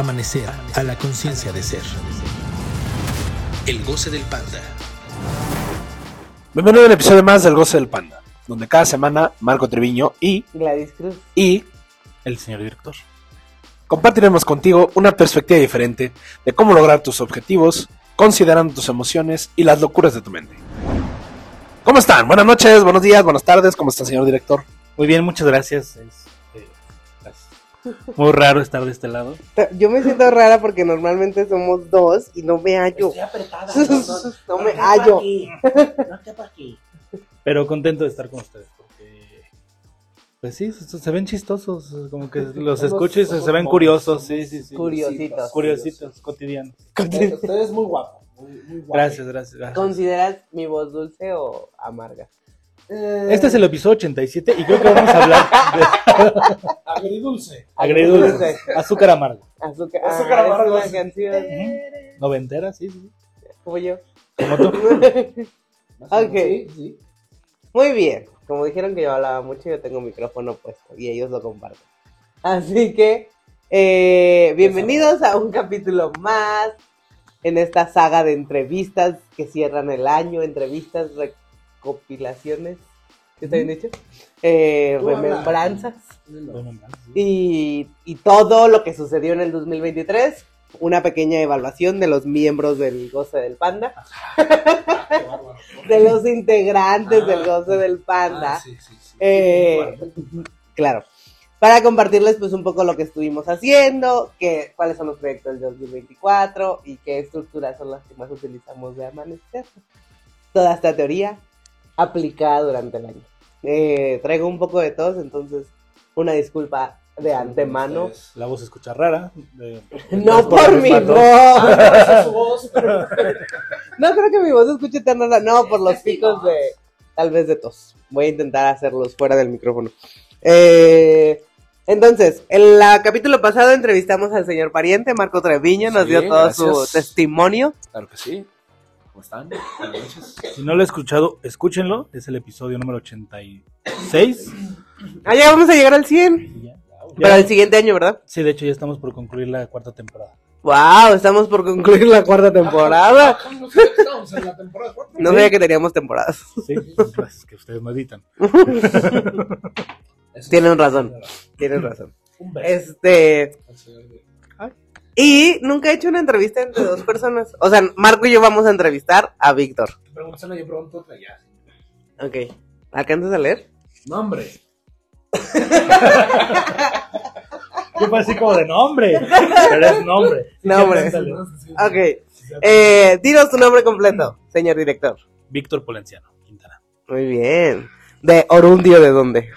Amanecer a la conciencia de ser. El goce del panda. Bienvenido a un episodio más del Goce del Panda, donde cada semana Marco Treviño y, Gladys Cruz. y el señor director compartiremos contigo una perspectiva diferente de cómo lograr tus objetivos, considerando tus emociones y las locuras de tu mente. ¿Cómo están? Buenas noches, buenos días, buenas tardes, ¿cómo está señor director? Muy bien, muchas gracias. Es, gracias. Muy raro estar de este lado. Yo me siento rara porque normalmente somos dos y no me hallo. Estoy apretada. No me quepa hallo. aquí, No quepa aquí. Pero contento de estar con ustedes. Porque, pues sí, se, ven chistosos. Como que los y se, se ven curiosos. Sí, sí, sí. Curiositos. Curiositos, cotidianos. Usted es muy guapo. Muy, muy guapo. Gracias, gracias. gracias. ¿Consideras mi voz dulce o amarga? Eh, Este es el episodio 87 y creo que vamos a hablar de agridulce. agridulce, azúcar amargo. Azúcar, Azúcar ah, es amargo, una sí. canción Noventera, sí, sí. como yo. Como tú. Ok. Sí, sí. Muy bien. Como dijeron que yo hablaba mucho, yo tengo micrófono puesto y ellos lo comparten. Así que, eh, bienvenidos a un capítulo más en esta saga de entrevistas que cierran el año, entrevistas, recopilaciones, ¿qué está bien dicho? Eh, remembranzas y, y todo lo que sucedió en el 2023. Una pequeña evaluación de los miembros del Goce del Panda, bárbaro. de los integrantes Ah, del Goce del Panda. Ah, sí, sí, sí. Eh, claro. Para compartirles pues un poco lo que estuvimos haciendo, que, cuáles son los proyectos del 2024 y qué estructuras son las que más utilizamos de amanecer. Toda esta teoría aplicada durante el año. Eh, traigo un poco de tos, entonces una disculpa de antemano. La voz se escucha rara. de- No por mi voz. Ah, No creo que mi voz se escuche tan rara. No, por los picos de. Tal vez de tos. Voy a intentar hacerlos fuera del micrófono. Eh, entonces, en el capítulo pasado entrevistamos al señor pariente, Marco Treviño, nos Sí, dio todo su testimonio. Claro que sí. ¿Cómo están? Buenas noches. Si no lo he escuchado, escúchenlo. Es el episodio número 86. Ah, ya vamos a llegar al 100. Y ya. Para el siguiente año, ¿verdad? Sí, de hecho ya estamos por concluir la cuarta temporada. Wow, estamos por concluir la cuarta temporada. Ah, no sé, Estamos en la temporada cuatro. No sabía que teníamos temporadas. Sí, pues, que ustedes no editan. Tienen razón. Tienen razón. Este. Y nunca he hecho una entrevista entre dos personas. O sea, Marco y yo vamos a entrevistar a Víctor. Te preguntas una, yo pregunto otra ya. Ok. ¿Alcanzas a leer? No, hombre. Yo fue así como de nombre. Pero es nombre. Nombre. Ok. Eh, dinos tu nombre completo, señor director. Víctor Polenciano, Quintana. Muy bien. ¿De Orundio de dónde?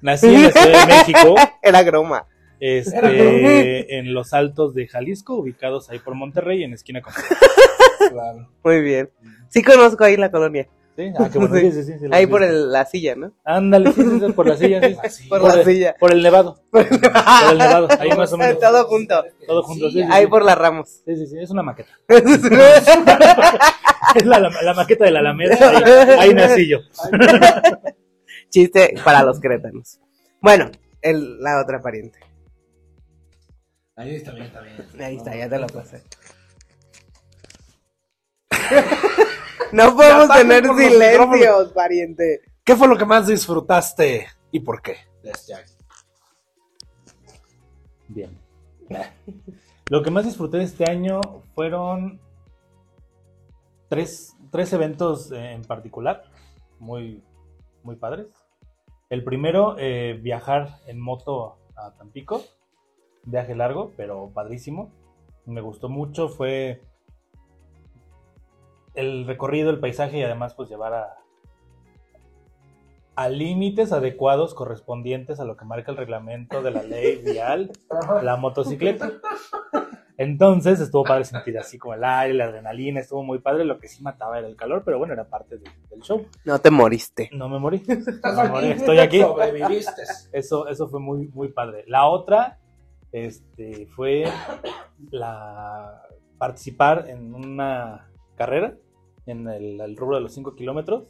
Nací en la Ciudad de México, Era groma. Este, en los altos de Jalisco, ubicados ahí por Monterrey, en esquina con. Claro. Muy bien. Sí conozco ahí la colonia. ¿Sí? Ah, qué bueno. Sí, sí, sí, sí, Ahí por el- la silla, ¿no? Ándale, sí, sí, sí, por la silla, sí. Así. Por Por la el- silla. Por el nevado. Por el nevado. Ahí más o menos. Todo junto. Todo junto, sí, sí, Ahí sí. por la Ramos. Sí, sí, sí, es una maqueta. Es la, la, la maqueta de la Alameda. Ahí, ahí nací yo. Chiste para los queretanos. Bueno, el, la otra pariente. Ahí está bien, está bien. Ahí está, ya te lo pasé. No podemos tener silencios, pariente. ¿Qué fue lo que más disfrutaste y por qué? Bien. Lo que más disfruté de este año fueron tres, tres eventos en particular, muy, muy padres. El primero, eh, viajar en moto a Tampico, viaje largo, pero padrísimo. Me gustó mucho, fue el recorrido, el paisaje y además pues llevar a, a límites adecuados correspondientes a lo que marca el reglamento de la ley vial, la motocicleta. Entonces estuvo padre sentir así como el aire, la adrenalina, estuvo muy padre. Lo que sí mataba era el calor, pero bueno, era parte de- del show. No te moriste. No me morí. Estás No me morí, aquí, Estoy aquí. Sobreviviste. Eso, eso fue muy, muy padre. La otra este, fue la participar en una carrera en el, rubro de los 5 kilómetros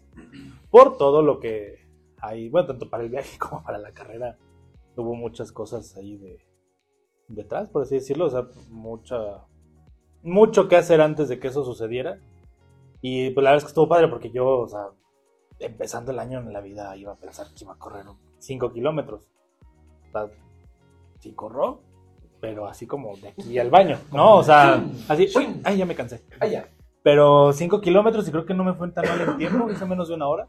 por todo lo que hay, bueno, tanto para el viaje como para la carrera. Hubo muchas cosas ahí de, detrás, por así decirlo, o sea, mucha, mucho que hacer antes de que eso sucediera. Y pues la verdad es que estuvo padre porque yo, o sea, empezando el año en la vida iba a pensar que iba a correr 5 kilómetros. O sea, sí corro, pero así como de aquí al baño, ¿no? O sea, así, uy, ay, ya me cansé. Ah, ya. Pero 5 kilómetros y creo que no me fue tan mal en tiempo, hice menos de una hora.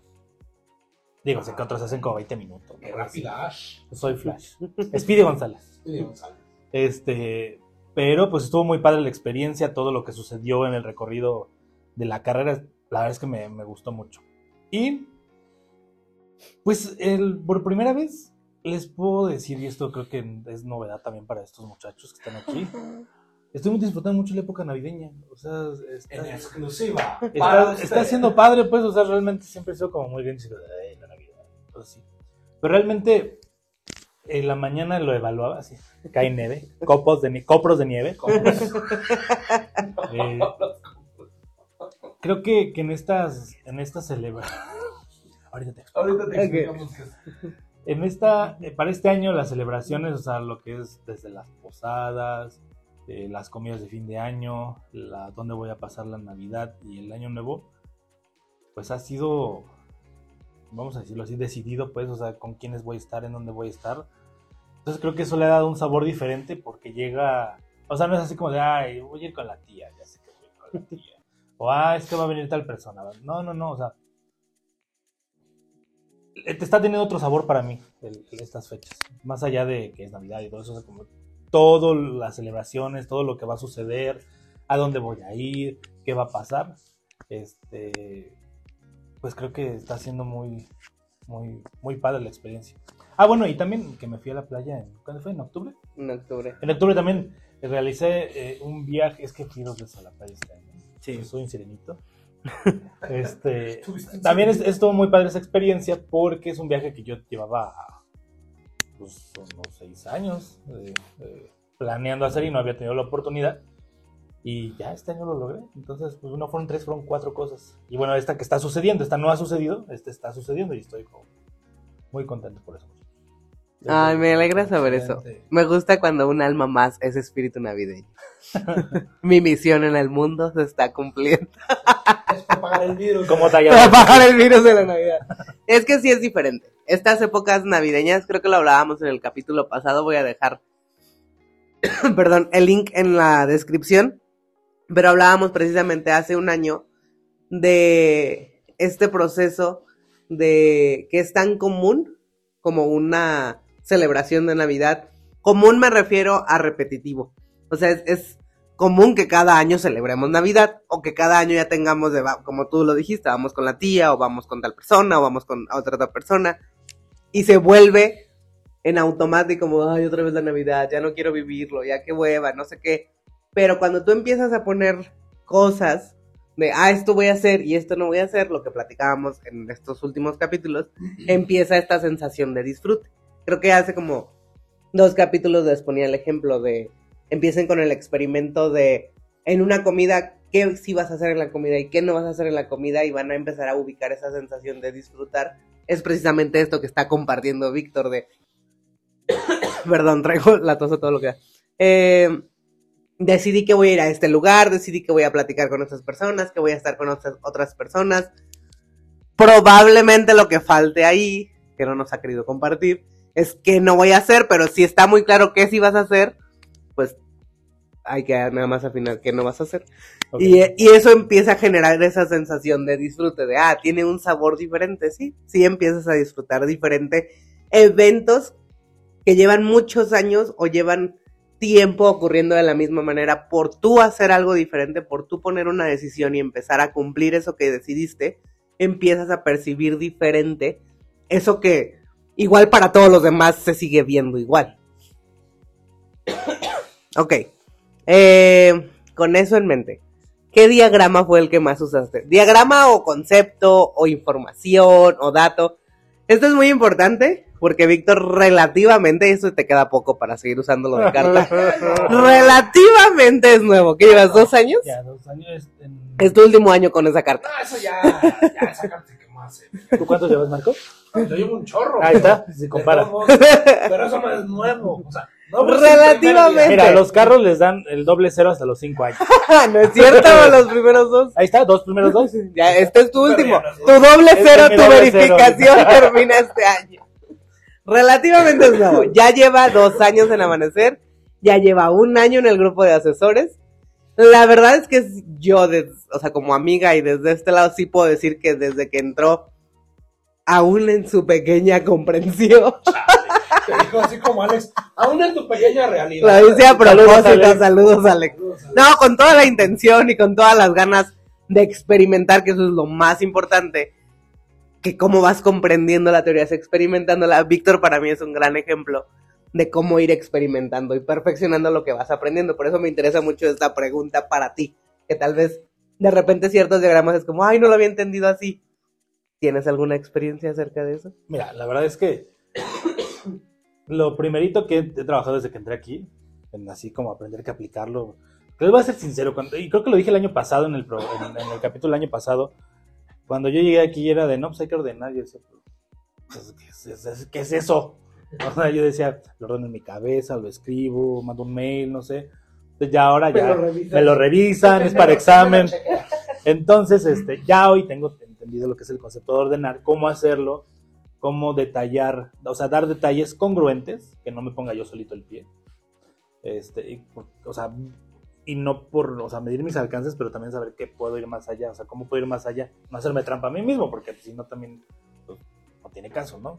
Digo, sé que otros hacen como 20 minutos. Qué rápida. Soy Flash. Speedy González. Sí, Gonzalo. Este, pero pues estuvo muy padre la experiencia, todo lo que sucedió en el recorrido de la carrera, la verdad es que me, me gustó mucho. Y pues el, por primera vez les puedo decir, y esto creo que es novedad también para estos muchachos que están aquí, estoy disfrutando mucho la época navideña. O sea, está, En exclusiva. está, siendo padre, pues, o sea, realmente siempre he sido como muy bien, "Ay, la Navidad", sí. Pero realmente en la mañana lo evaluaba así, cae nieve, copos de nie- copros de nieve. Eh, creo que, que en estas, en estas celebraciones, ahorita te explico. Ahorita te explicamos que es. En esta, eh, para este año las celebraciones, o sea, lo que es desde las posadas, eh, las comidas de fin de año, la, dónde voy a pasar la Navidad y el Año Nuevo, pues ha sido, vamos a decirlo así, decidido, pues, o sea, con quiénes voy a estar, en dónde voy a estar. Entonces creo que eso le ha dado un sabor diferente porque llega, o sea, no es así como de, ay, voy a ir con la tía, ya sé que voy a ir con la tía. O, ah, es que va a venir tal persona. No, no, no, o sea, está teniendo otro sabor para mí el- estas fechas. Más allá de que es Navidad y todo eso, o sea, como todas las celebraciones, todo lo que va a suceder, a dónde voy a ir, qué va a pasar. Este, pues creo que está siendo muy, muy, muy padre la experiencia. Ah, bueno, y también que me fui a la playa en, ¿cuándo fue? ¿En octubre? En octubre. En octubre también realicé eh, un viaje, es que fui dos veces a la playa este año. Sí. Soy un sirenito. Este, también es, estuvo muy padre esa experiencia porque es un viaje que yo llevaba pues, unos seis años eh, eh, planeando hacer y no había tenido la oportunidad. Y ya este año lo logré. Entonces, pues no fueron tres, fueron cuatro cosas. Y bueno, esta que está sucediendo, esta no ha sucedido, esta está sucediendo y estoy como muy contento por eso. Ay, me alegra saber eso. Me gusta cuando un alma más es espíritu navideño. Mi misión en el mundo se está cumpliendo. Es propagar el virus. ¿Cómo te Para apagar el virus de la Navidad. Es que sí es diferente. Estas épocas navideñas, creo que lo hablábamos en el capítulo pasado, voy a dejar, perdón, el link en la descripción, pero hablábamos precisamente hace un año de este proceso de que es tan común como una celebración de Navidad. Común me refiero a repetitivo. O sea, es, es común que cada año celebremos Navidad o que cada año ya tengamos, de, como tú lo dijiste, vamos con la tía o vamos con tal persona o vamos con otra, otra persona y se vuelve en automático como, ay, otra vez la Navidad, ya no quiero vivirlo, ya qué hueva, no sé qué. Pero cuando tú empiezas a poner cosas de, ah, esto voy a hacer y esto no voy a hacer, lo que platicábamos en estos últimos capítulos, empieza esta sensación de disfrute. Creo que hace como dos capítulos les ponía el ejemplo de, empiecen con el experimento de, en una comida, qué sí vas a hacer en la comida y qué no vas a hacer en la comida y van a empezar a ubicar esa sensación de disfrutar. Es precisamente esto que está compartiendo Víctor de, perdón, traigo la tos a todo lo que da. Eh, decidí que voy a ir a este lugar, decidí que voy a platicar con otras personas, que voy a estar con otras personas. Probablemente lo que falte ahí, que no nos ha querido compartir, es que no voy a hacer, pero si está muy claro qué sí vas a hacer, pues hay que nada más afinar qué no vas a hacer. Y, y eso empieza a generar esa sensación de disfrute, de, ah, tiene un sabor diferente, sí, sí empiezas a disfrutar diferente eventos que llevan muchos años o llevan tiempo ocurriendo de la misma manera por tú hacer algo diferente, por tú poner una decisión y empezar a cumplir eso que decidiste, empiezas a percibir diferente eso que igual para todos los demás se sigue viendo igual. Ok, eh, con eso en mente. ¿Qué diagrama fue el que más usaste? ¿Diagrama o concepto o información o dato? Esto es muy importante porque Víctor relativamente, y eso te queda poco para seguir usándolo de carta, relativamente es nuevo. ¿Qué llevas? ¿Dos años? Ya, dos años. en- Es tu último año con esa carta. No, eso ya. Ya, esa carta que más. eh. ¿Tú cuántos llevas, Marco? Yo llevo un chorro. Ahí está, se compara. Pero eso no es nuevo. O sea, No, pues, Relativamente. Mira, los carros les dan el doble cero hasta los cinco años. no es cierto, los primeros dos. Ahí está, dos primeros dos. Ya, este es tu último. sé. Tu doble Este cero, tu doble verificación cero. termina este año. Relativamente es nuevo. Ya lleva dos años en Amanecer. Ya lleva un año en el grupo de asesores. La verdad es que yo, o sea, como amiga y desde este lado sí puedo decir que desde que entró, aún en su pequeña comprensión, Dijo así como Alex, aún en tu pequeña realidad. lo hice a propósito, Alex. saludos Alex. No, con toda la intención y con todas las ganas de experimentar, que eso es lo más importante. Que cómo vas comprendiendo la teoría, es experimentándola. Víctor para mí es un gran ejemplo de cómo ir experimentando y perfeccionando lo que vas aprendiendo. Por eso me interesa mucho esta pregunta para ti. Que tal vez de repente ciertos diagramas es como, ay, no lo había entendido así. ¿Tienes alguna experiencia acerca de eso? Mira, la verdad es que lo primerito que he trabajado desde que entré aquí, en así como aprender que aplicarlo, les voy a ser sincero, cuando- y creo que lo dije el año pasado, en el, pro- en, en el capítulo del año pasado, cuando yo llegué aquí era de, no, pues hay que ordenar, y yo decía, pues, ¿qué, es, qué es eso? O sea, yo decía, lo ordeno en mi cabeza, lo escribo, mando un mail, no sé. Entonces ya ahora ya me lo revisan, es para examen. Entonces, este, ya hoy tengo entendido lo que es el concepto de ordenar, cómo hacerlo, cómo detallar, o sea, dar detalles congruentes, que no me ponga yo solito el pie. Este, y, o sea, y no por, o sea, medir mis alcances, pero también saber que puedo ir más allá, o sea, cómo puedo ir más allá, no hacerme trampa a mí mismo, porque si no también pues, no tiene caso, ¿no?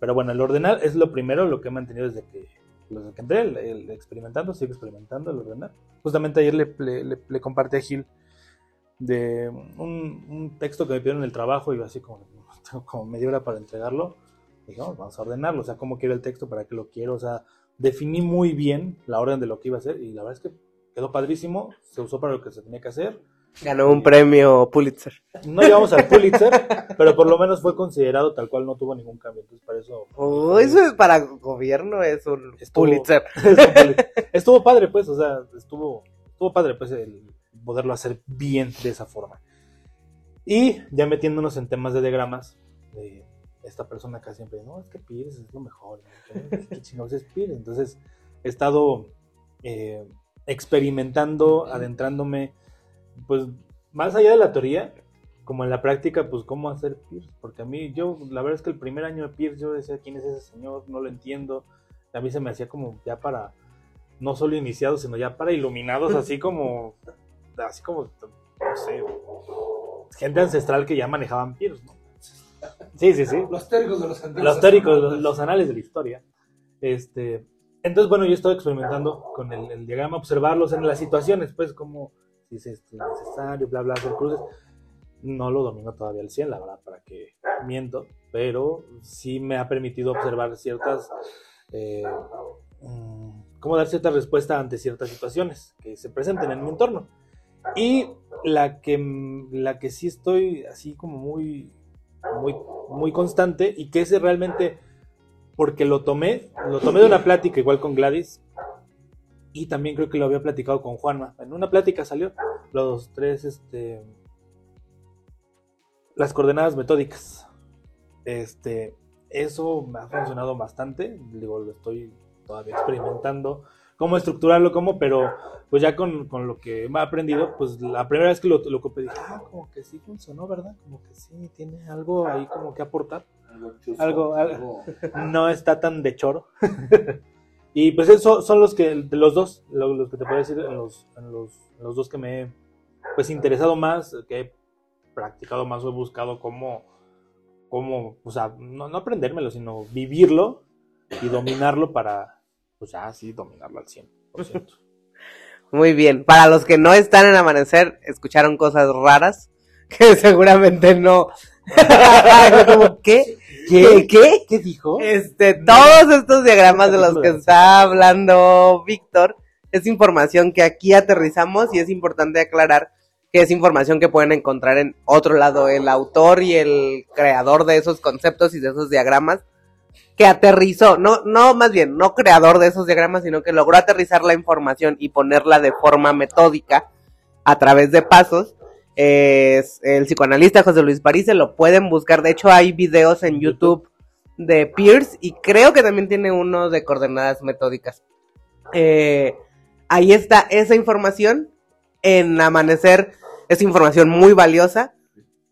Pero bueno, el ordenar es lo primero, lo que he mantenido desde que, desde que entré, el, el experimentando, sigo experimentando, el ordenar. Justamente ayer le, le, le- le compartí a Gil de un, un texto que me pidieron en el trabajo y yo así como, tengo como media hora para entregarlo. Dije, "Vamos, vamos a ordenarlo, o sea, cómo quiero el texto, para qué lo quiero, o sea, definí muy bien la orden de lo que iba a hacer y la verdad es que quedó padrísimo, se usó para lo que se tenía que hacer. Ganó un premio Pulitzer. No llegamos al Pulitzer, pero por lo menos fue considerado tal cual, no tuvo ningún cambio, entonces para eso... Oh, eso es para gobierno, es un Estuvo- Pulitzer. estuvo padre, pues, o sea, estuvo, estuvo padre, pues, el poderlo hacer bien de esa forma. Y ya metiéndonos en temas de diagramas, de esta persona acá siempre, no, es que Pierce es lo mejor, ¿no? ¿qué, chingados es Pierce? Entonces, he estado eh, experimentando, adentrándome, pues, más allá de la teoría, como en la práctica, pues, cómo hacer Pierce, porque a mí, yo, la verdad es que el primer año de Pierce, yo decía, ¿quién es ese señor? No lo entiendo, a mí se me hacía como ya para no solo iniciados, sino ya para iluminados, así como, así como, no sé, gente ancestral que ya manejaban Pierce, ¿no? Sí, sí, sí. Los teóricos de los antiguos. Los teóricos, los, los anales de la historia. Este, entonces, bueno, yo estoy experimentando con el, el diagrama, observarlos en las situaciones, pues, como si es este, necesario, bla, bla, hacer cruces. No lo domino todavía al 100, la verdad, para que miento, pero sí me ha permitido observar ciertas, eh, mm, cómo dar cierta respuesta ante ciertas situaciones que se presenten en mi entorno. Y la que, la que sí estoy así como muy, muy, muy constante y que ese realmente, porque lo tomé, lo tomé de una plática igual con Gladys y también creo que lo había platicado con Juanma. En una plática salió los tres, este, las coordenadas metódicas. Este, eso me ha funcionado bastante, digo, lo estoy todavía experimentando, cómo estructurarlo, cómo, pero pues ya con, con lo que me he aprendido, pues la primera vez que lo, lo ocupé dije, ah, como que sí funcionó, ¿verdad? Como que sí, tiene algo ahí como que aportar. Algo, algo. No está tan de choro. y pues eso son los que, los dos, lo- los, que te puedo decir, en los, en los, los dos que me he pues interesado más, que he practicado más o he buscado cómo, cómo o sea, no, no aprendérmelo, sino vivirlo y dominarlo para, pues ya sí, dominarlo al 100%. Muy bien. Para los que no están en Amanecer, escucharon cosas raras que seguramente no. Como, ¿Qué? ¿Qué? ¿Qué? ¿Qué dijo? Este, todos estos diagramas de los que está hablando Víctor es información que aquí aterrizamos y es importante aclarar que es información que pueden encontrar en otro lado el autor y el creador de esos conceptos y de esos diagramas que aterrizó, no, no, más bien, no creador de esos diagramas, sino que logró aterrizar la información y ponerla de forma metódica a través de pasos. Es el psicoanalista José Luis París, se lo pueden buscar. De hecho, hay videos en YouTube de Pierce y creo que también tiene uno de coordenadas metódicas. Eh, ahí está esa información. En Amanecer es información muy valiosa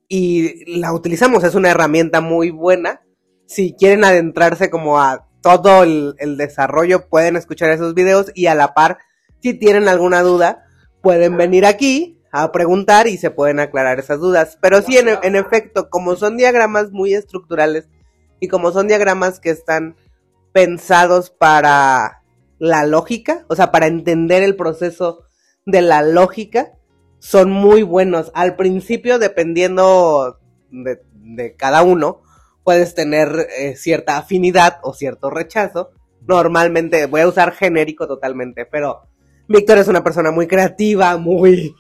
y la utilizamos. Es una herramienta muy buena. Si quieren adentrarse como a todo el, el desarrollo, pueden escuchar esos videos y a la par, si tienen alguna duda, pueden venir aquí a preguntar y se pueden aclarar esas dudas. Pero sí, en, en efecto, como son diagramas muy estructurales y como son diagramas que están pensados para la lógica, o sea, para entender el proceso de la lógica, son muy buenos. Al principio, dependiendo de, de cada uno, puedes tener eh, cierta afinidad o cierto rechazo. Normalmente, voy a usar genérico totalmente, pero Víctor es una persona muy creativa, muy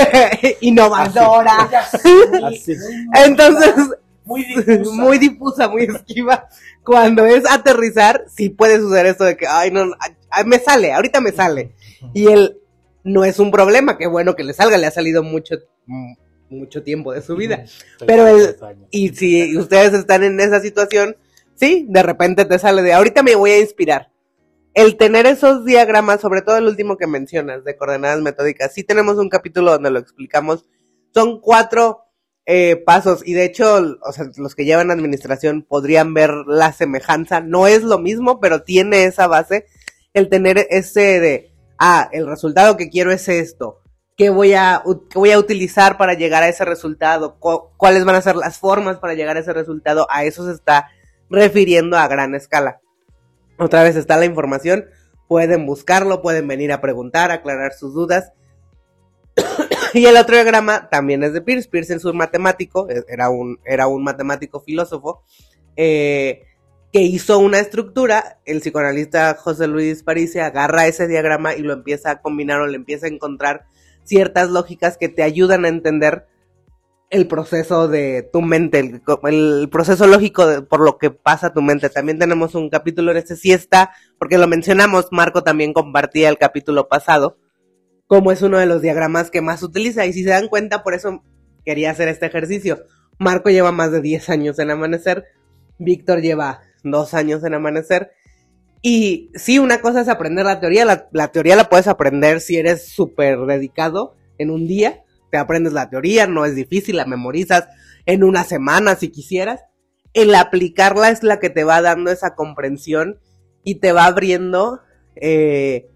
innovadora. Así. Entonces, Muy difusa. muy difusa, muy esquiva. Cuando es aterrizar, sí puede suceder esto de que, ay, no, no, ay, me sale, ahorita me sale. Y él no es un problema, qué bueno que le salga, le ha salido mucho, mm, mucho tiempo de su vida. Pero el- Y si ustedes están en esa situación, sí, de repente te sale de, ahorita me voy a inspirar. El tener esos diagramas, sobre todo el último que mencionas, de coordenadas metódicas, sí tenemos un capítulo donde lo explicamos. Son cuatro eh, pasos y de hecho, o sea, los que llevan administración podrían ver la semejanza. No es lo mismo, pero tiene esa base. El tener ese de, ah, el resultado que quiero es esto. ¿Qué voy a, qué voy a utilizar para llegar a ese resultado? Cu- ¿Cuáles van a ser las formas para llegar a ese resultado? A eso se está refiriendo a gran escala. Otra vez está la información. Pueden buscarlo, pueden venir a preguntar, aclarar sus dudas. y el otro diagrama también es de Pierce. Pierce es un matemático, e- era un, era un matemático filósofo, eh, que hizo una estructura. El psicoanalista José Luis París agarra ese diagrama y lo empieza a combinar o le empieza a encontrar ciertas lógicas que te ayudan a entender el proceso de tu mente, el, proceso lógico de- por lo que pasa tu mente. También tenemos un capítulo en este sí está, porque lo mencionamos, Marco también compartía el capítulo pasado, como es uno de los diagramas que más utiliza. Y si se dan cuenta, por eso quería hacer este ejercicio. Marco lleva más de 10 años en Amanecer, Víctor lleva dos años en Amanecer. Y sí, una cosa es aprender la teoría, la, teoría la puedes aprender si eres súper dedicado en un día, te aprendes la teoría, no es difícil, la memorizas en una semana si quisieras. El aplicarla es la que te va dando esa comprensión y te va abriendo eh,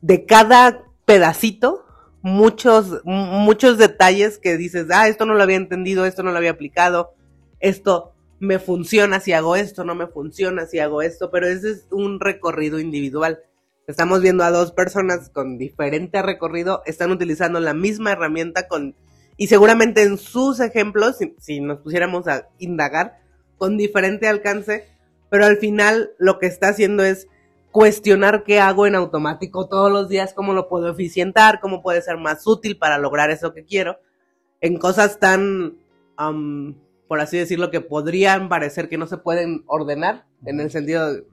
de cada pedacito muchos, muchos detalles que dices, ah, esto no lo había entendido, esto no lo había aplicado, esto me funciona si hago esto, no me funciona si hago esto, pero ese es un recorrido individual. Estamos viendo a dos personas con diferente recorrido, están utilizando la misma herramienta con, y seguramente en sus ejemplos, si, nos pusiéramos a indagar, con diferente alcance, pero al final lo que está haciendo es cuestionar qué hago en automático todos los días, cómo lo puedo eficientar, cómo puede ser más útil para lograr eso que quiero, en cosas tan, am, por así decirlo, que podrían parecer que no se pueden ordenar, en el sentido, de-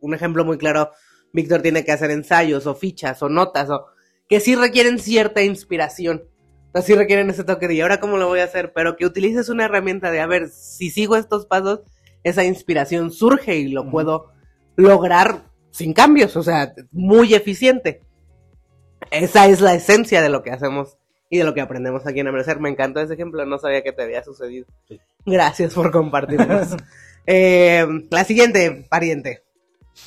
un ejemplo muy claro, Víctor tiene que hacer ensayos o fichas o notas, o que sí requieren cierta inspiración. O sea, sí requieren ese toque de, ¿y ahora cómo lo voy a hacer? Pero que utilices una herramienta de, a ver, si sigo estos pasos, esa inspiración surge y lo puedo lograr sin cambios, o sea, muy eficiente. Esa es la esencia de lo que hacemos y de lo que aprendemos aquí en Amanecer. Me encantó ese ejemplo, no sabía que te había sucedido. Sí. Gracias por compartirnos. Eh, la siguiente, pariente.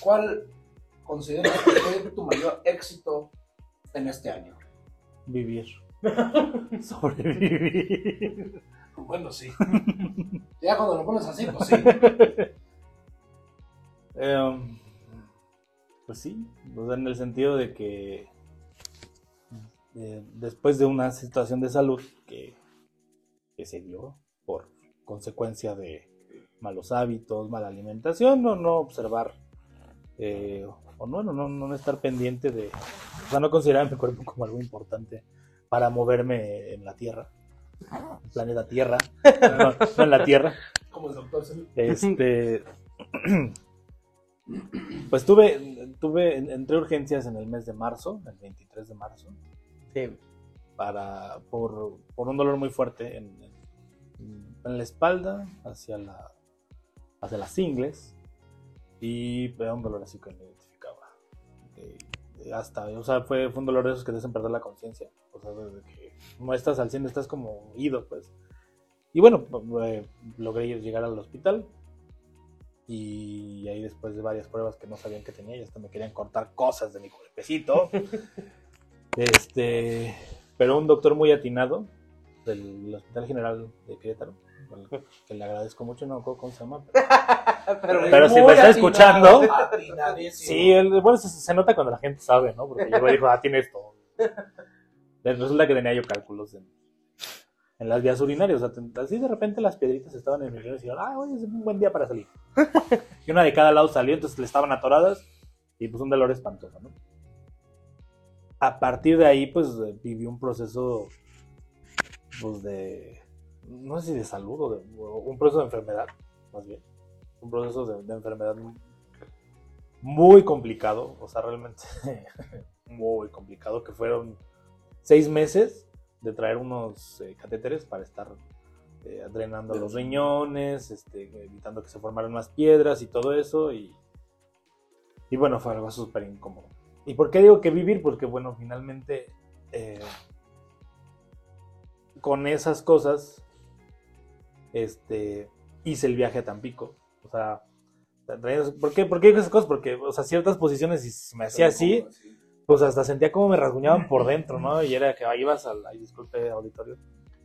¿Cuál consideras que fue tu mayor éxito en este año? Vivir. Sobrevivir. Bueno, sí. Ya cuando lo pones así, pues sí. Em, pues sí, o sea, en el sentido de que eh, después de una situación de salud que, que se dio por consecuencia de malos hábitos, mala alimentación, o no observar, eh, o no, no, no, estar pendiente de, o sea, no considerar mi cuerpo como algo importante para moverme en la Tierra, planeta Tierra, no, no en la Tierra. Como el doctor Simi. Este. Pues tuve, tuve, entré urgencias en el mes de marzo, el 23 de marzo, Para, por, por un dolor muy fuerte en, la espalda, hacia la, hacia las ingles y era un dolor así que no identificaba. Hasta, o sea, fue, fue un dolor de esos que te hacen perder la conciencia. O sea, desde que no estás al 100, estás como ido, pues. Y bueno, eh, logré llegar al hospital. Y ahí después de varias pruebas que no sabían que tenía, y hasta me querían cortar cosas de mi cuerpecito. este, pero un doctor muy atinado del Hospital General de Querétaro, que le agradezco mucho, no me acuerdo cómo se llama, pero, pero si me está escuchando, sí, el- bueno, se, se nota cuando la gente sabe, ¿no? Porque yo me dijo, ah, tiene esto. Resulta que tenía yo cálculos en, en las vías urinarias. O sea, te- así de repente las piedritas estaban en mi riñón y decían, ah, oye, es un buen día para salir. y una de cada lado salió, entonces le estaban atoradas y pues un dolor espantoso, ¿no? A partir de ahí, pues viví un proceso, pues de, no sé si de salud o, de, un proceso de enfermedad, más bien. Un proceso de, de enfermedad muy complicado, o sea, realmente muy complicado, que fueron seis meses de traer unos eh, catéteres para estar eh, drenando los riñones, este, evitando que se formaran más piedras y todo eso, y, y bueno, fue algo súper incómodo. ¿Y por qué digo que vivir? Porque bueno, finalmente eh, con esas cosas este, hice el viaje a Tampico, o sea, ¿por qué, ¿por qué digo esas cosas? Porque, o sea, ciertas posiciones, si me hacía así, pues hasta sentía como me rasguñaban por dentro, ¿no? Y era que ah, ibas al, ay, disculpe, auditorio,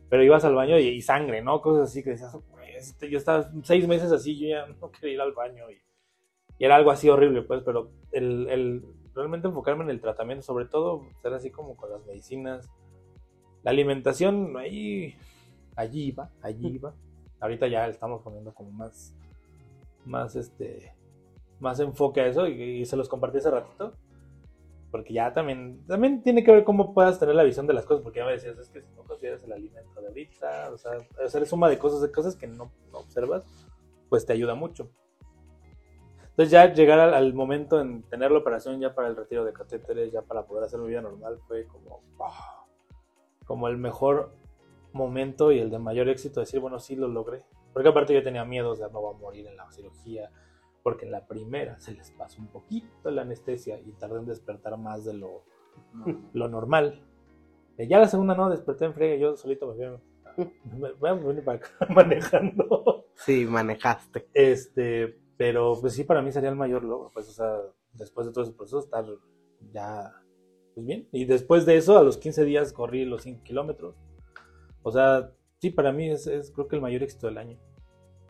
pero ibas al baño y, y sangre, ¿no? Cosas así que decías, "Güey, este, yo estaba seis meses así, yo ya no quería ir al baño y, y era algo así horrible, pues, pero el, el realmente enfocarme en el tratamiento, sobre todo ser así como con las medicinas, la alimentación, ahí, allí iba, allí iba. Ahorita ya le estamos poniendo como más, más este, más enfoque a eso y, y se los compartí hace ratito porque ya también, también tiene que ver cómo puedas tener la visión de las cosas, porque ya me decías, es que si no consideras el alimento de ahorita, o sea, hacer suma de cosas, de cosas que no, no observas, pues te ayuda mucho. Entonces ya llegar al, al momento en tener la operación ya para el retiro de catéteres, ya para poder hacer mi vida normal, fue como, ¡ah! como el mejor momento y el de mayor éxito, decir, bueno, sí lo logré. Porque aparte yo tenía miedo, o sea, no va a morir en la cirugía, porque en la primera se les pasó un poquito la anestesia y tardé en despertar más de lo, lo normal. Eh, ya la segunda no, desperté en frega, yo solito me fui me- voy a venir para acá manejando. Sí, manejaste. Este, pero pues sí, para mí sería el mayor logro, pues, o sea, después de todo ese proceso, estar ya, pues bien. Y después de eso, a los 15 días corrí los 5 kilómetros. O sea, sí, para mí es, es creo que el mayor éxito del año,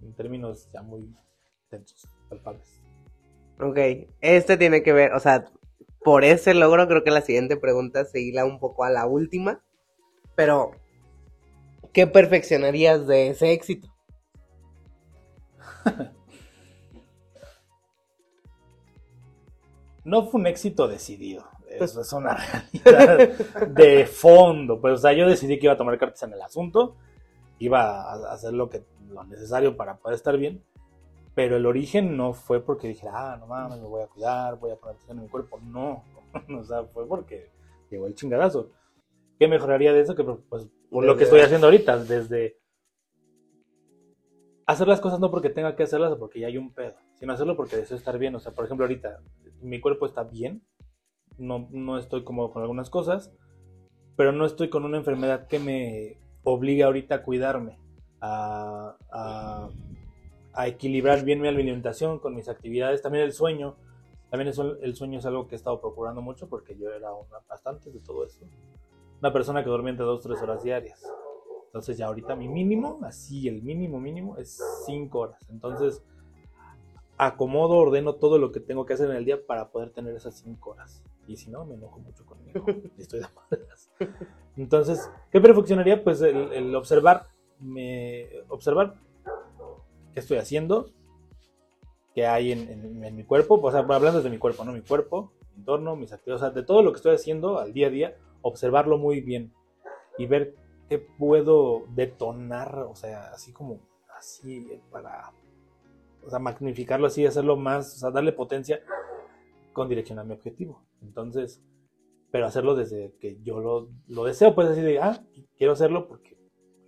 en términos ya muy tensos, palpables. Ok, este tiene que ver, o sea, por ese logro creo que la siguiente pregunta se hila un poco a la última, pero ¿qué perfeccionarías de ese éxito? no fue un éxito decidido. Eso es una realidad de fondo. Pues, o sea, yo decidí que iba a tomar cartas en el asunto, iba a hacer lo que lo necesario para poder estar bien, pero el origen no fue porque dije, ah, no mames, me voy a cuidar, voy a poner atención en mi cuerpo. No, o sea, fue porque llegó el chingadazo. ¿Qué mejoraría de eso? Que pues por lo que estoy haciendo ahorita, desde hacer las cosas no porque tenga que hacerlas o porque ya hay un pedo, sino hacerlo porque deseo estar bien. O sea, por ejemplo, ahorita mi cuerpo está bien, no, no estoy cómodo con algunas cosas, pero no estoy con una enfermedad que me obligue ahorita a cuidarme, a, a, a equilibrar bien mi alimentación con mis actividades, también el sueño. También eso- el sueño es algo que he estado procurando mucho porque yo era una, bastante de todo eso. Una persona que dormía entre 2 o 3 horas diarias. Entonces ya ahorita mi mínimo, así el mínimo mínimo es 5 horas. Entonces acomodo, ordeno todo lo que tengo que hacer en el día para poder tener esas 5 horas. Y si no, me enojo mucho conmigo y estoy de malas. Entonces, ¿qué perfeccionaría? Pues el, el observar, me, observar qué estoy haciendo, qué hay en, en- en mi cuerpo, o sea, hablando de mi cuerpo, ¿no? Mi cuerpo, mi entorno, mis actividades, o sea, de todo lo que estoy haciendo al día a día, observarlo muy bien y ver puedo detonar, o sea, así como, así para, o sea, magnificarlo así, hacerlo más, o sea, darle potencia con dirección a mi objetivo. Entonces, pero hacerlo desde que yo lo, lo deseo, pues así de, ah, quiero hacerlo porque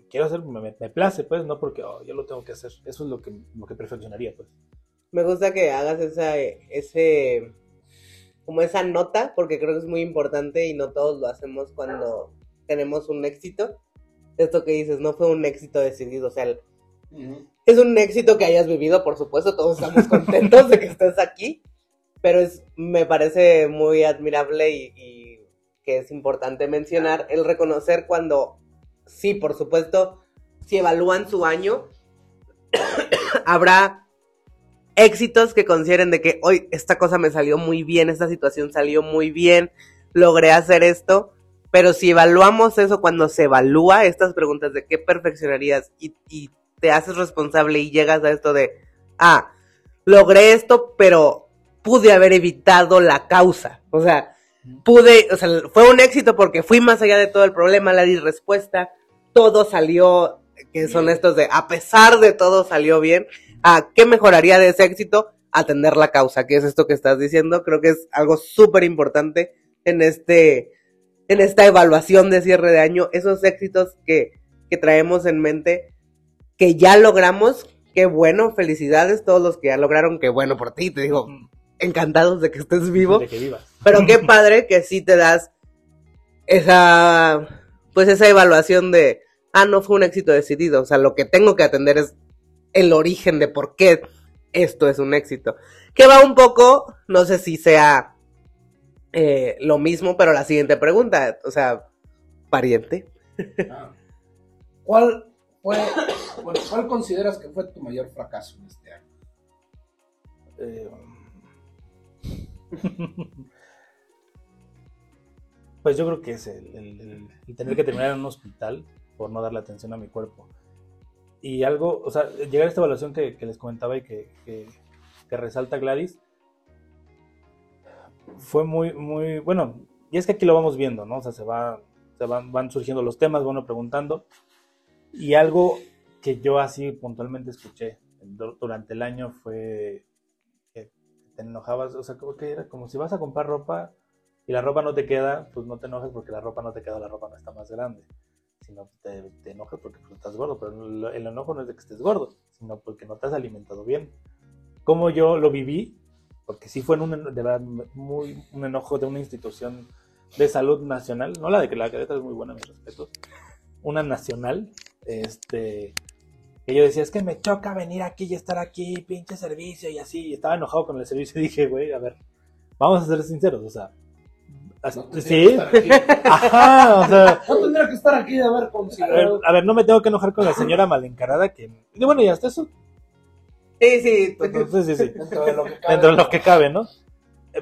quiero hacer, me, me- me place, pues, no porque oh, yo lo tengo que hacer. Eso es lo que, lo que perfeccionaría, pues. Me gusta que hagas esa, ese, como esa nota, porque creo que es muy importante y no todos lo hacemos cuando tenemos un éxito. Esto que dices, no fue un éxito decidido, o sea, el- es un éxito que hayas vivido, por supuesto, todos estamos contentos de que estés aquí, pero es, me parece muy admirable y, y que es importante mencionar el reconocer cuando, sí, por supuesto, si evalúan su año, habrá éxitos que consideren de que hoy esta cosa me salió muy bien, esta situación salió muy bien, logré hacer esto, pero si evaluamos eso cuando se evalúa estas preguntas de qué perfeccionarías y, y te haces responsable y llegas a esto de, ah, logré esto, pero pude haber evitado la causa, o sea, pude, o sea, fue un éxito porque fui más allá de todo el problema, la di respuesta, todo salió, que son estos de, a pesar de todo salió bien, ¿a qué mejoraría de ese éxito? Atender la causa, que es esto que estás diciendo. Creo que es algo súper importante en este, en esta evaluación de cierre de año, esos éxitos que, que traemos en mente, que ya logramos, qué bueno, felicidades todos los que ya lograron, qué bueno por ti, te digo, encantados de que estés vivo. De que vivas. Pero qué padre que sí te das esa, pues esa evaluación de, ah, no fue un éxito decidido. O sea, lo que tengo que atender es el origen de por qué esto es un éxito. Que va un poco, no sé si sea eh, lo mismo, pero la siguiente pregunta, o sea, pariente. Ah. ¿Cuál fue, bueno, cuál consideras que fue tu mayor fracaso en este año? Eh, pues yo creo que es el, el- el- el tener que terminar en un hospital por no darle atención a mi cuerpo. Y algo, o sea, llegar a esta evaluación que, que les comentaba y que, que- que resalta Gladys, fue muy, muy, bueno, y es que aquí lo vamos viendo, ¿no? O sea, se, va, se van, surgiendo los temas, van preguntando. Y algo que yo así puntualmente escuché du- durante el año fue que te enojabas, o sea, como que era como si vas a comprar ropa y la ropa no te queda, pues no te enojes porque la ropa no te queda, la ropa no está más grande, sino te, te enojas porque pues, estás gordo, pero el enojo no es de que estés gordo, sino porque no te has alimentado bien. Como yo lo viví, porque sí fue en un, de verdad, muy, un enojo de una institución de salud nacional, no la de que la cadeta es muy buena, mis respetos, una nacional, este, que yo decía, es que me choca venir aquí y estar aquí, pinche servicio y así. Y estaba enojado con el servicio y dije, güey, a ver, vamos a ser sinceros, o sea. No sí, ajá, o sea. No tendría que estar aquí de haber A ver, considerado. a ver, no me tengo que enojar con la señora mal encarada que. Y bueno, y hasta eso. Sí, sí, Entonces, sí, sí. Dentro de lo que cabe. Dentro de lo que cabe, ¿no?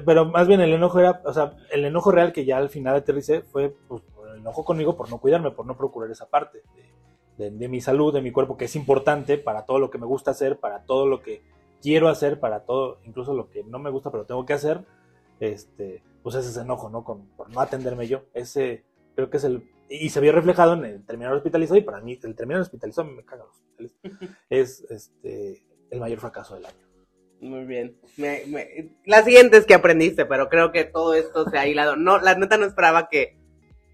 Pero más bien el enojo era, o sea, el enojo real que ya al final aterricé fue pues, el enojo conmigo por no cuidarme, por no procurar esa parte de, de- de mi salud, de mi cuerpo, que es importante para todo lo que me gusta hacer, para todo lo que quiero hacer, para todo, incluso lo que no me gusta, pero tengo que hacer, este, pues ese es enojo, ¿no? Con, por no atenderme yo. Ese creo que es el... Y se vio reflejado en el terminar hospitalizado, y para mí el terminar hospitalizado me cagan los hospitales. es este, el mayor fracaso del año. Muy bien. Me- me- La siguiente es que aprendiste, pero creo que todo esto se ha hilado. No, la neta no esperaba que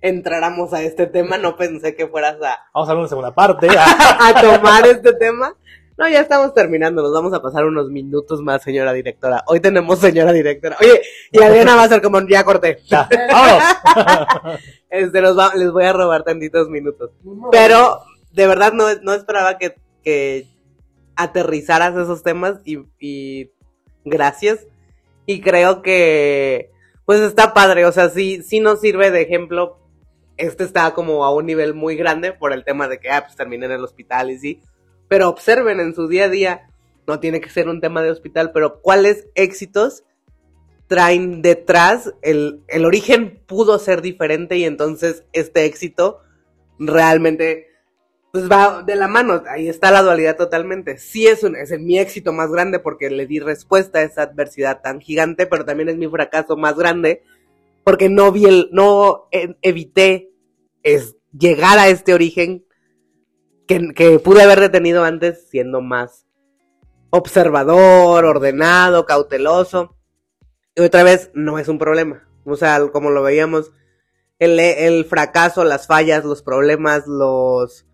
entráramos a este tema, no pensé que fueras a, Vamos a hablar una segunda parte. a tomar este tema. No, ya estamos terminando, nos vamos a pasar unos minutos más, señora directora. Hoy tenemos señora directora. Oye, y Adriana va a ser como, ya corté. Ya, vámonos. Este, va- les voy a robar tantitos minutos. Pero de verdad no, no esperaba que, que aterrizaras esos temas y, gracias. Y creo que pues está padre, o sea, sí, sí nos sirve de ejemplo. Este está como a un nivel muy grande por el tema de que, ah, pues terminé en el hospital y sí. Pero observen en su día a día, no tiene que ser un tema de hospital, pero cuáles éxitos traen detrás, el, el origen pudo ser diferente y entonces este éxito realmente pues va de la mano, ahí está la dualidad totalmente. Sí es, un, es mi éxito más grande porque le di respuesta a esa adversidad tan gigante, pero también es mi fracaso más grande porque no vi el, no e- evité es llegar a este origen que, que pude haber detenido antes siendo más observador, ordenado, cauteloso. Y otra vez, no es un problema. O sea, como lo veíamos, el, el fracaso, las fallas, los problemas, los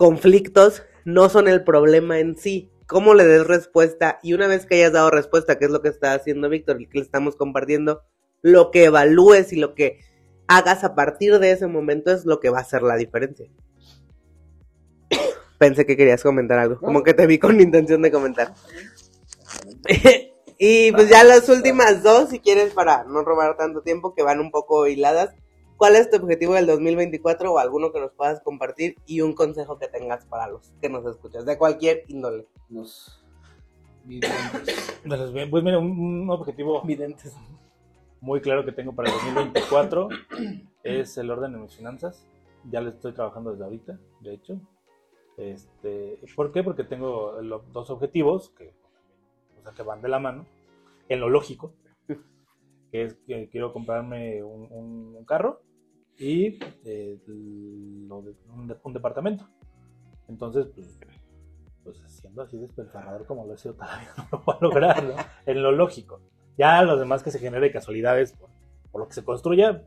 conflictos no son el problema en sí. Cómo le des respuesta y una vez que hayas dado respuesta, que es lo que está haciendo Víctor y que le estamos compartiendo, lo que evalúes y lo que hagas a partir de ese momento es lo que va a hacer la diferencia. Pensé que querías comentar algo, como que te vi con intención de comentar. y pues ya las últimas dos, si quieres, para no robar tanto tiempo, que van un poco hiladas. ¿Cuál es tu objetivo del 2024 o alguno que nos puedas compartir y un consejo que tengas para los que nos escuchas, de cualquier índole? Los videntes. Pues mira, un, objetivo Videntes. muy claro que tengo para el 2024 es el orden de mis finanzas. Ya lo estoy trabajando desde ahorita, de hecho. Este, ¿Por qué? Porque tengo dos objetivos que, o sea, que van de la mano, en lo lógico, que es que quiero comprarme un, un- un carro y eh, lo de- un, de- un departamento. Entonces, pues, pues siendo así despilfarrador como lo he sido toda la vida, no lo puedo lograr, ¿no? En lo lógico. Ya los demás que se genere casualidades por, por lo que se construya,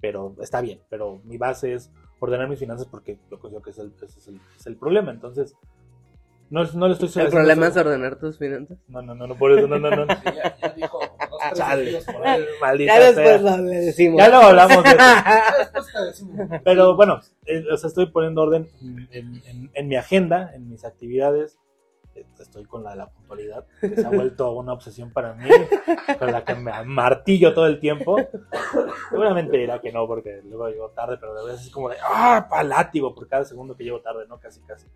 pero está bien. Pero mi base es ordenar mis finanzas porque lo considero que es el, ese es el, es el problema. Entonces, no, no le estoy ¿El problema es ordenar tus finanzas? No, no, no, no, por eso, no, no, no. Sí, ya, ya dijo Chale. ahí. Maldita Ya después lo le decimos. Ya lo hablamos de eso. Pero bueno, eh, o sea, estoy poniendo orden en, en- en mi agenda, en mis actividades. Eh, Estoy con la de la puntualidad, que se ha vuelto una obsesión para mí, con la que me martillo todo el tiempo. Seguramente dirá que no, porque luego llego tarde, pero de veces es como de, ¡ah, palátigo! por cada segundo que llego tarde, ¿no? Casi, casi.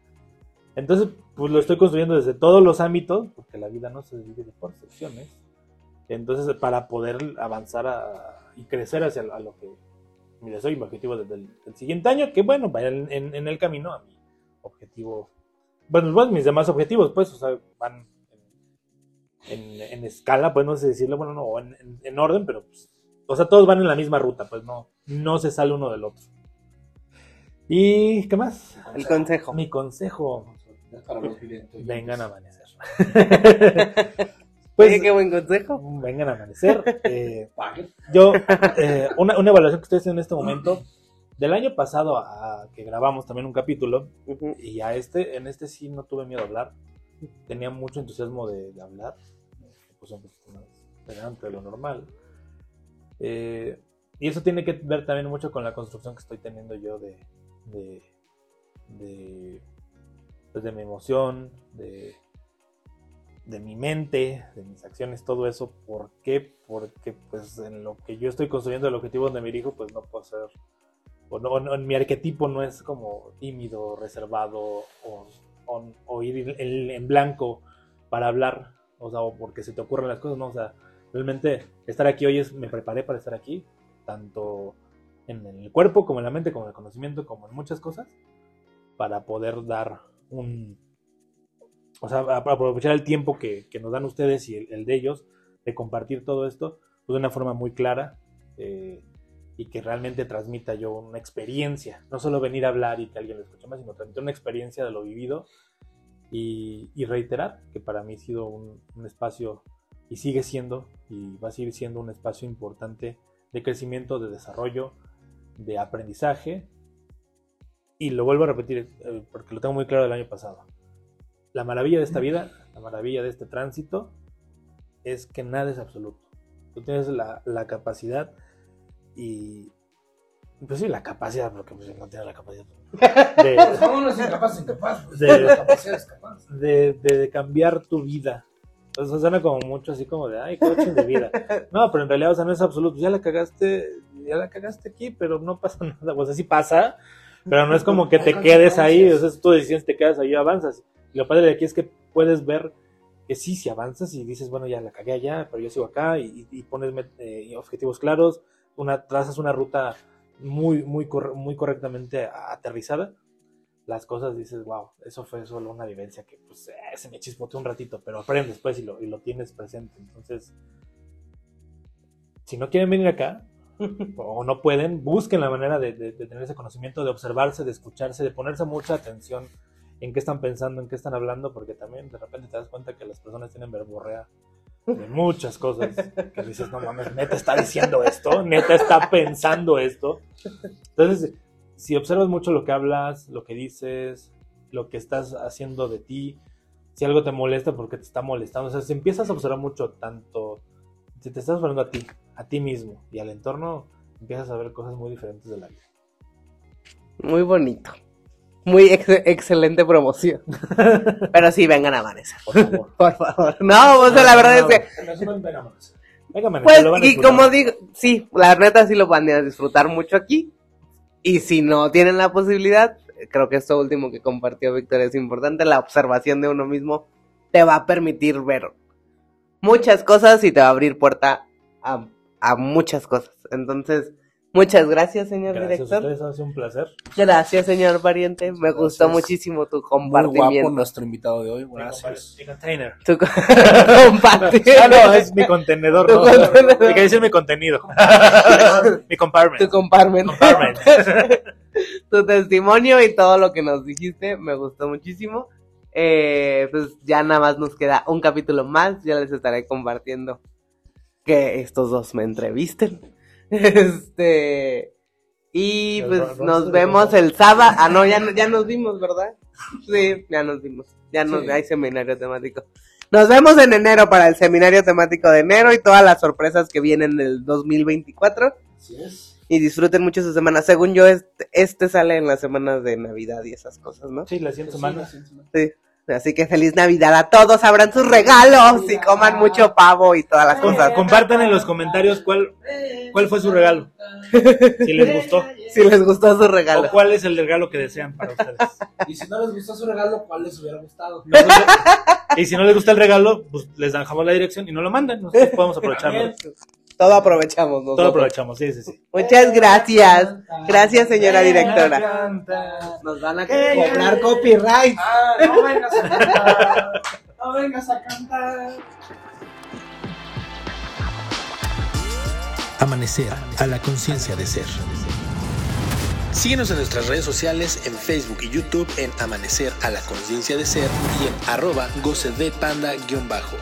Entonces, pues lo estoy construyendo desde todos los ámbitos, porque la vida no se divide por secciones. Entonces, para poder avanzar a- y crecer hacia a lo que mi deseo y mi objetivo desde el del siguiente año, que bueno, vaya en, en- en el camino a mi objetivo. Bueno, bueno, mis demás objetivos, pues, o sea, van en, en- en escala, pues no sé decirlo, bueno, no, en, en- en orden, pero pues, o sea, todos van en la misma ruta, pues no, no se sale uno del otro. ¿Y qué más? El consejo. Mi consejo, para los vengan a amanecer. Oye, pues, qué buen consejo. vengan a amanecer. eh, yo, eh, una, una evaluación que estoy haciendo en este momento, del año pasado a, que grabamos también un capítulo, y a este, en este sí no tuve miedo a hablar, tenía mucho entusiasmo de, de hablar, poquito más delante de lo normal. Eh, y eso tiene que ver también mucho con la construcción que estoy teniendo yo de, de, de, pues, de mi emoción, de, de mi mente, de mis acciones, todo eso. ¿Por qué? Porque pues en lo que yo estoy construyendo el objetivo donde me dirijo, pues no puedo ser, o mi arquetipo no es como tímido, reservado, o, o- o ir en, en blanco para hablar, o sea, o porque se te ocurren las cosas, no, o sea, realmente estar aquí hoy es, me preparé para estar aquí, tanto en el cuerpo como en la mente, como en el conocimiento, como en muchas cosas, para poder dar un, o sea, aprovechar el tiempo que, que nos dan ustedes y el, el de ellos, de compartir todo esto, pues de una forma muy clara eh, y que realmente transmita yo una experiencia, no solo venir a hablar y que alguien lo escuche más, sino transmitir una experiencia de lo vivido y, y reiterar que para mí ha sido un, un espacio y sigue siendo y va a seguir siendo un espacio importante de crecimiento, de desarrollo, de aprendizaje. Y lo vuelvo a repetir eh, porque lo tengo muy claro del año pasado. La maravilla de esta vida, la maravilla de este tránsito, es que nada es absoluto. Tú tienes la, la capacidad y... Pues sí, la capacidad, porque pues, no tienes la capacidad. De, No, uno es incapaz, incapaz. pues, De- la capacidad es capaz. de, de- de cambiar tu vida. O sea, suena como mucho así como de, ay, coaching de vida. No, pero en realidad, o sea, no es absoluto. Ya la cagaste, ya la cagaste aquí, pero no pasa nada. O sea, sí pasa, pero no es como que te quedes ahí. O sea, es tu decisión, si te quedas ahí, avanzas. Lo padre de aquí es que puedes ver que sí, si avanzas y dices, bueno, ya la cagué allá, pero yo sigo acá y, y pones eh, objetivos claros, una, trazas una ruta muy, muy, muy correctamente aterrizada las cosas dices, wow, eso fue solo una vivencia que pues eh, se me chispoteó un ratito, pero aprendes pues y lo, y lo tienes presente. Entonces, si no quieren venir acá o no pueden, busquen la manera de, de- de tener ese conocimiento, de observarse, de escucharse, de ponerse mucha atención en qué están pensando, en qué están hablando, porque también de repente te das cuenta que las personas tienen verborrea de muchas cosas que dices, no mames, neta está diciendo esto, neta está pensando esto. Entonces, si observas mucho lo que hablas, lo que dices, lo que estás haciendo de ti, si algo te molesta, porque te está molestando. O sea, si empiezas a observar mucho, tanto, si te estás observando a ti, a ti mismo y al entorno, empiezas a ver cosas muy diferentes de la vida. Muy bonito. Muy ex- excelente promoción. Pero sí, vengan a amanecer. Por favor. Por favor. No, o sea, la verdad es que. En resumen, vengamos. Venga, man, Pues, lo van a y disfrutar. como digo, sí, la neta sí lo van a disfrutar mucho aquí. Y si no tienen la posibilidad, creo que esto último que compartió Víctor es importante, la observación de uno mismo te va a permitir ver muchas cosas y te va a abrir puerta a, a muchas cosas. Entonces, muchas gracias, señor Gracias a director. ustedes, ha sido un placer. Gracias, señor pariente. Me gustó muchísimo tu Muy guapo compartimiento. nuestro invitado de hoy, gracias. Mi container. Tu co- compartir. Ah, no, es mi contenedor, Tu no. contenedor. Quería decir mi contenido. mi compartment. tu compartment. Compartment. tu testimonio y todo lo que nos dijiste me gustó muchísimo. Eh, pues ya nada más nos queda un capítulo más. Ya les estaré compartiendo que estos dos me entrevisten. Este. Y El pues nos vemos el sábado. Ah, no, ya, no- ya nos vimos, ¿verdad? Sí, ya nos vimos. Ya nos Sí. hay seminario temático. Nos vemos en enero para el seminario temático de enero y todas las sorpresas que vienen del 2024 Así es. y disfruten mucho su semana. Según yo, este, este sale en las semanas de Navidad y esas cosas, ¿no? Sí, la siguiente semana. Sí, sí, sí. Sí. Así que feliz Navidad a todos, abran sus regalos y coman mucho pavo y todas las cosas. compartan en los comentarios cuál, cuál fue su regalo. Si les gustó. Si les gustó su O regalo. cuál es el regalo que desean para ustedes. Y si no les gustó su regalo, ¿cuál les hubiera gustado? Nosotros- y si no les gusta el regalo, pues les dejamos la dirección y no lo mandan. Nosotros podemos aprovecharlo. Todo aprovechamos Todo nosotros. aprovechamos, sí, sí, sí. Muchas gracias. Gracias, señora directora. Nos van a cobrar copyright. Ah, no vengas a cantar. No vengas a cantar. Amanecer a la conciencia de ser. Síguenos en nuestras redes sociales en Facebook y YouTube en Amanecer a la conciencia de ser y en arroba goce de panda guion bajo.